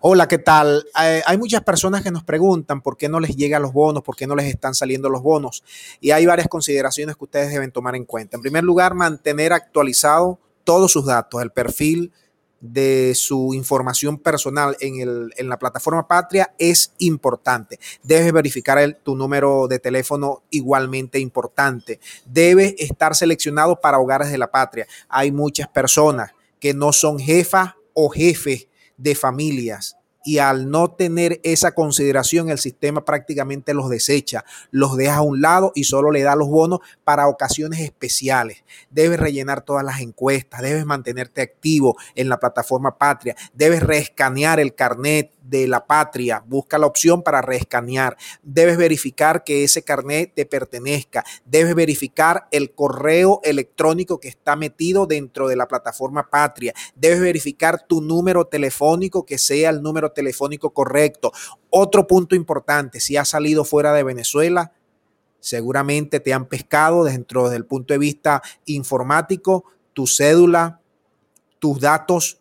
Hola, ¿qué tal? Eh, hay muchas personas que nos preguntan por qué no les llegan los bonos, por qué no les están saliendo los bonos. Y hay varias consideraciones que ustedes deben tomar en cuenta. En primer lugar, mantener actualizado todos sus datos, el perfil de su información personal en, la plataforma Patria es importante. Debes verificar tu número de teléfono igualmente importante. Debe estar seleccionado para hogares de la patria. Hay muchas personas que no son jefas o jefes de familias y al no tener esa consideración el sistema prácticamente los desecha, los deja a un lado y solo le da los bonos para ocasiones especiales. Debes rellenar todas las encuestas, debes mantenerte activo en la plataforma Patria, debes reescanear el carnet de la patria, busca la opción para reescanear. Debes verificar que ese carnet te pertenezca. Debes verificar el correo electrónico que está metido dentro de la plataforma patria. Debes verificar tu número telefónico, que sea el número telefónico correcto. Otro punto importante, si has salido fuera de Venezuela, seguramente te han pescado dentro del punto de vista informático, tu cédula, tus datos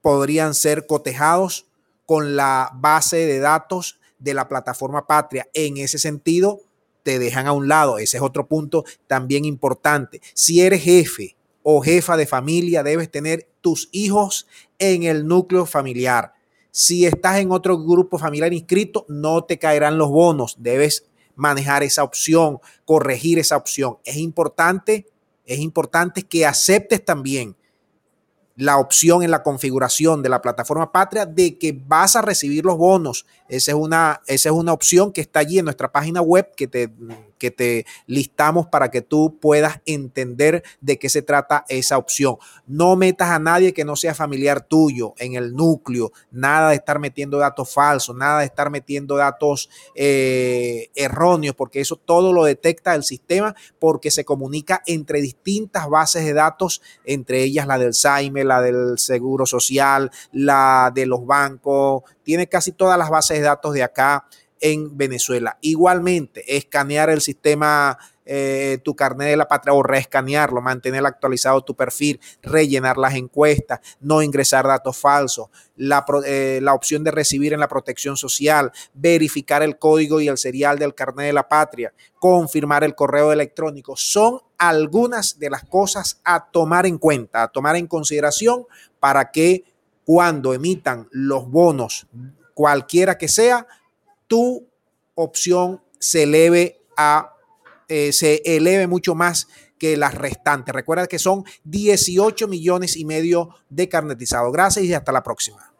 podrían ser cotejados con la base de datos de la plataforma Patria. En ese sentido, te dejan a un lado. Ese es otro punto también importante. Si eres jefe o jefa de familia, debes tener tus hijos en el núcleo familiar. Si estás en otro grupo familiar inscrito, no te caerán los bonos. Debes manejar esa opción, corregir esa opción. Es importante, es importante que aceptes también la opción en la configuración de la plataforma Patria de que vas a recibir los bonos. Esa es una, esa es una opción que está allí en nuestra página web que te que te listamos para que tú puedas entender de qué se trata esa opción. No metas a nadie que no sea familiar tuyo en el núcleo, nada de estar metiendo datos falsos, nada de estar metiendo datos eh, erróneos, porque eso todo lo detecta el sistema porque se comunica entre distintas bases de datos, entre ellas la del SAIME, la del Seguro Social, la de los bancos, tiene casi todas las bases de datos de acá en Venezuela. Igualmente, escanear el sistema, eh, tu carnet de la patria o reescanearlo, mantener actualizado tu perfil, rellenar las encuestas, no ingresar datos falsos, eh, la, opción de recibir en la protección social, verificar el código y el serial del carnet de la patria, confirmar el correo electrónico, son algunas de las cosas a tomar en cuenta, a tomar en consideración para que cuando emitan los bonos, cualquiera que sea, tu opción se eleve a eh, se eleve mucho más que las restantes. Recuerda que son 18 millones y medio de carnetizados. Gracias y hasta la próxima.